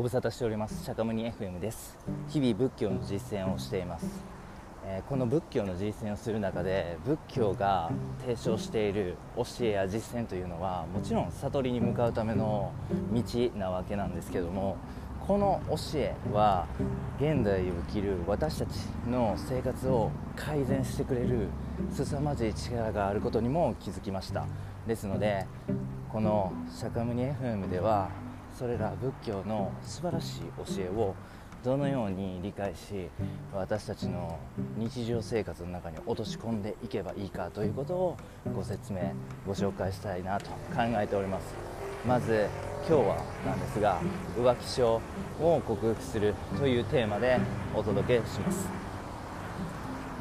ご無沙汰しております。釈迦牟尼 FM です。日々仏教の実践をしています、えー、この仏教の実践をする中で仏教が提唱している教えや実践というのはもちろん悟りに向かうための道なわけなんですけどもこの教えは現代を生きる私たちの生活を改善してくれる凄まじい力があることにも気づきました。ですのでこの釈迦牟尼 FM ではそれら仏教の素晴らしい教えをどのように理解し私たちの日常生活の中に落とし込んでいけばいいかということをご説明ご紹介したいなと考えております。まず今日はなんですが浮気症を克服するというテーマでお届けします。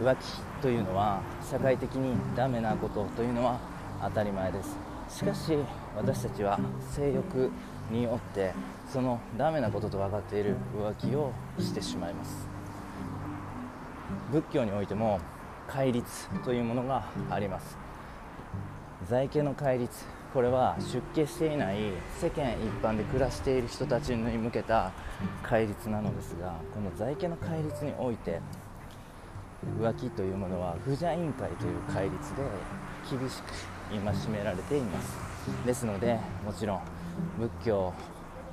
浮気というのは社会的にダメなことというのは当たり前です。しかし私たちは性欲によってそのダメなことと分かっている浮気をしてしまいます。仏教においても戒律というものがあります。在家の戒律これは出家していない世間一般で暮らしている人たちに向けた戒律なのですがこの在家の戒律において浮気というものは不邪委員会という戒律で厳しく戒められています。ですのでもちろん仏教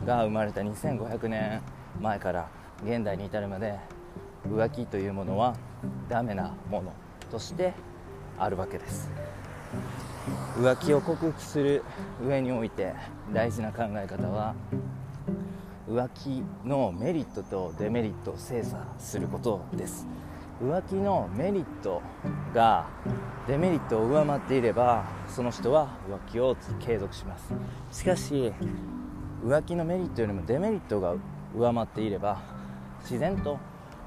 が生まれた2500年前から現代に至るまで浮気というものはダメなものとしてあるわけです。浮気を克服する上において大事な考え方は浮気のメリットとデメリットを精査することです。浮気のメリットがデメリットを上回っていればその人は浮気を継続します。しかし浮気のメリットよりもデメリットが上回っていれば自然と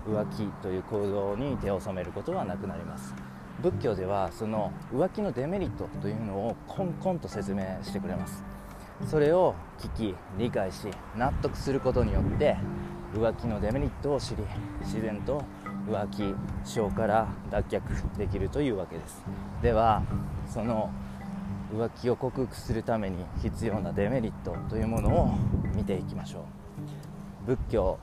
浮気という行動に手を染めることはなくなります。仏教ではその浮気のデメリットというのをコンコンと説明してくれます。それを聞き理解し納得することによって浮気のデメリットを知り自然と浮気症から脱却できるというわけです。ではその浮気を克服するために必要なデメリットというものを見ていきましょう。仏教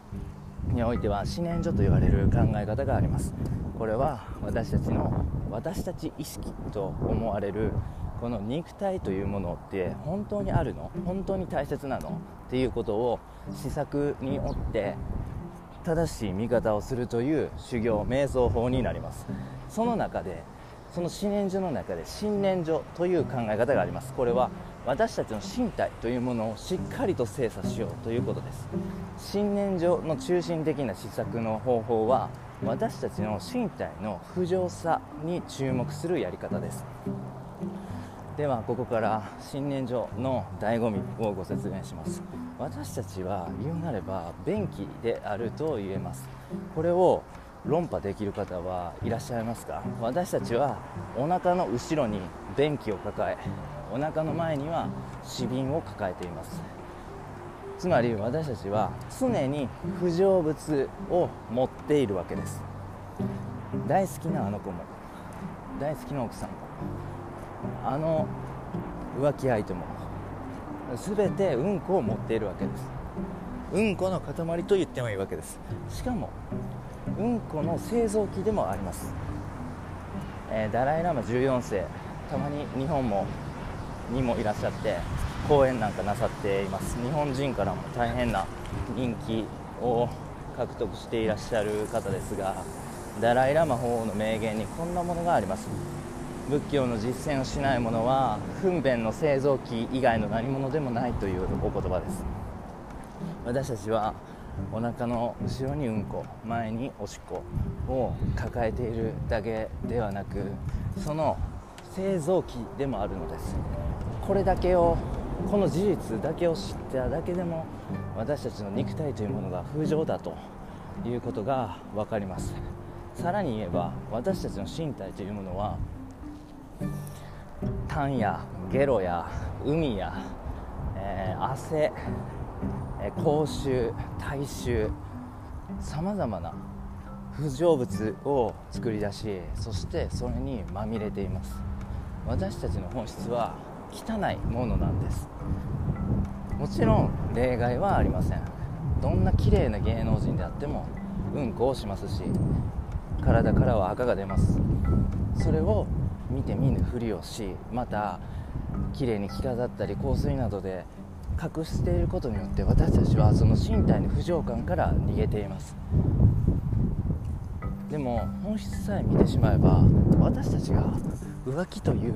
においては思念所と言われる考え方があります。これは私たちの私たち意識と思われるこの肉体というものって本当にあるの？本当に大切なの？っていうことを試作によって正しい見方をするという修行瞑想法になります。その中でその思念所の中で信念所という考え方があります。これは私たちの身体というものをしっかりと精査しようということです。信念所の中心的な施策の方法は私たちの身体の不浄さに注目するやり方です。ではここから新年所の醍醐味をご説明します。私たちは言うなれば便器であると言えます。これを論破できる方はいらっしゃいますか？私たちはお腹の後ろに便器を抱えお腹の前には死瓶を抱えています。つまり私たちは常に不浄物を持っているわけです。大好きなあの子も大好きな奥さんもあの浮気相手も全てうんこを持っているわけです。うんこの塊と言ってもいいわけです。しかもうんこの製造機でもあります、えー、ダライ・ラマ14世たまに日本もにもいらっしゃって講演なんかなさっています。日本人からも大変な人気を獲得していらっしゃる方ですがダライ・ラマ法王の名言にこんなものがあります。仏教の実践をしない者は糞便の製造機以外の何者でもないというお言葉です。私たちはお腹の後ろにうんこ前におしっこを抱えているだけではなくその製造機でもあるのです。これだけをこの事実だけを知っただけでも私たちの肉体というものが風情だと。いうことが分かります。さらに言えば私たちの身体というものは痰やゲロや海や、えー、汗、えー、口臭体臭さまざまな不浄物を作り出しそしてそれにまみれています。私たちの本質は汚いものなんです。もちろん例外はありません。どんな綺麗な芸能人であってもうんこをしますし体からは赤が出ます。それを見て見ぬふりをしまた綺麗に着飾ったり香水などで隠していることによって私たちはその身体の不浄感から逃げています。でも本質さえ見てしまえば私たちが浮気という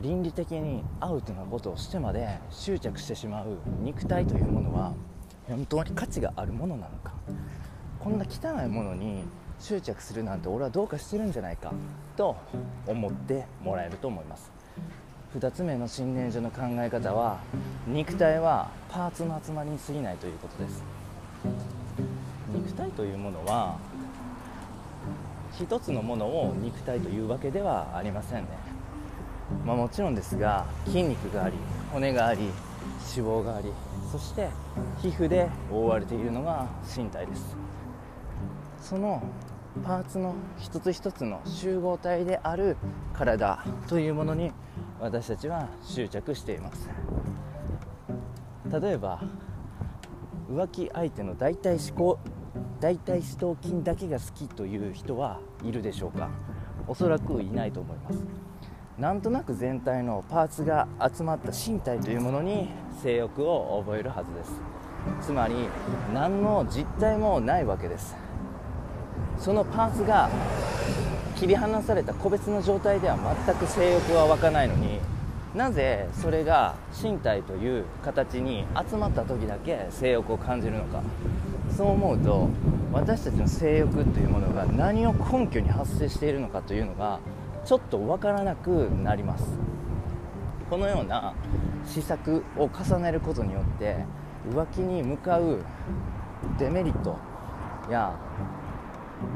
倫理的にアウトなことをしてまで執着してしまう肉体というものは本当に価値があるものなのか。こんな汚いものに執着するなんて俺はどうかしてるんじゃないかと思ってもらえると思います。2つ目の新年所の考え方は肉体はパーツの集まりに過ぎないということです。肉体というものは一つのものを肉体というわけではありませんね、まあ、もちろんですが筋肉があり骨があり脂肪がありそして皮膚で覆われているのが身体です。そのパーツの一つ一つの集合体である体というものに私たちは執着しています。例えば浮気相手の大体思考大体四頭筋だけが好きという人はいるでしょうか？おそらくいないと思います。なんとなく全体のパーツが集まった身体というものに性欲を覚えるはずです。つまり何の実体もないわけです。そのパーツが切り離された個別の状態では全く性欲は湧かないのになぜそれが身体という形に集まった時だけ性欲を感じるのか。そう思うと私たちの性欲というものが何を根拠に発生しているのかというのがちょっと分からなくなります。このような施策を重ねることによって浮気に向かうデメリットや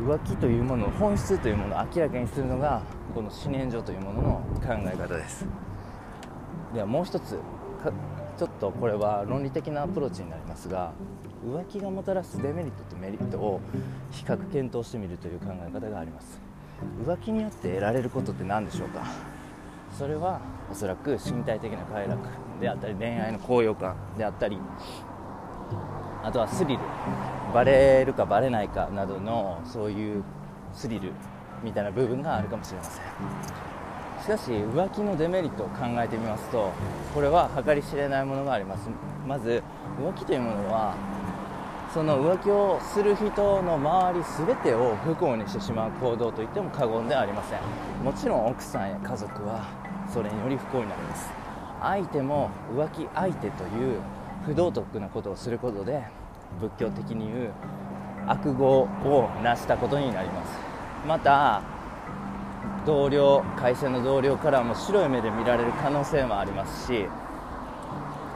浮気というもの本質というものを明らかにするのがこの思念所というものの考え方です。ではもう一つちょっとこれは論理的なアプローチになりますが浮気がもたらすデメリットとメリットを比較検討してみるという考え方があります。浮気によって得られることって何でしょうか？それはおそらく身体的な快楽であったり恋愛の高揚感であったりあとはスリル。バレるかバレないかなどのそういうスリルみたいな部分があるかもしれません。しかし浮気のデメリットを考えてみますとこれは計り知れないものがあります。まず浮気というものはその浮気をする人の周り全てを不幸にしてしまう行動といっても過言ではありません。もちろん奥さんや家族はそれにより不幸になります。相手も浮気相手という不道徳なことをすることで仏教的に言う悪業を成したことになります。また同僚会社の同僚からも白い目で見られる可能性もありますし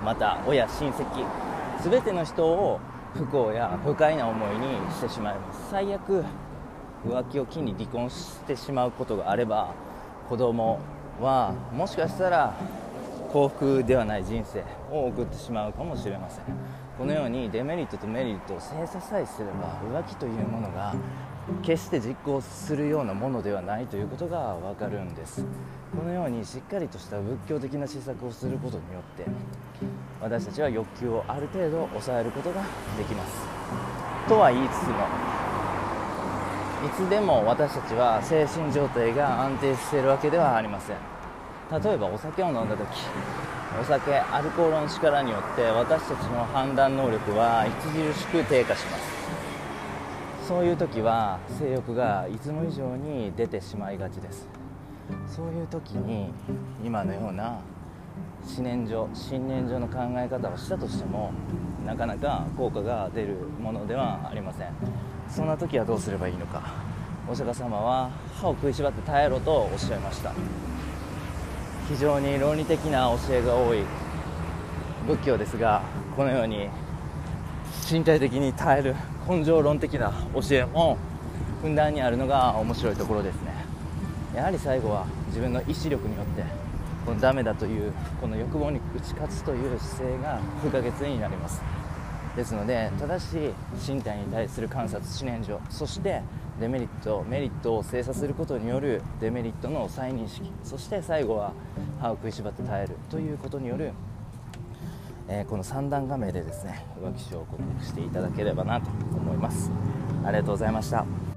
また親親戚全ての人を不幸や不快な思いにしてしまいます。最悪浮気を機に離婚してしまうことがあれば子供はもしかしたら幸福ではない人生を送ってしまうかもしれません。このようにデメリットとメリットを精査さえすれば浮気というものが決して実行するようなものではないということが分かるんです。このようにしっかりとした仏教的な施策をすることによって私たちは欲求をある程度抑えることができます。とは言いつつもいつでも私たちは精神状態が安定しているわけではありません。例えばお酒を飲んだ時お酒アルコールの力によって私たちの判断能力は著しく低下します。そういう時は性欲がいつも以上に出てしまいがちです。そういう時に今のような思念所信念所の考え方をしたとしてもなかなか効果が出るものではありません。そんな時はどうすればいいのか。お釈迦様は歯を食いしばって耐えろとおっしゃいました。非常に論理的な教えが多い仏教ですがこのように身体的に耐える根性論的な教えもふんだんにあるのが面白いところですね。やはり最後は自分の意志力によってこのダメだというこの欲望に打ち勝つという姿勢が不可欠になります。ですので正しい身体に対する観察思念上そしてデメリットメリットを精査することによるデメリットの再認識そして最後は歯を食いしばって耐えるということによるえこの3段画面でですね浮気症を克服していただければなと思います。ありがとうございました。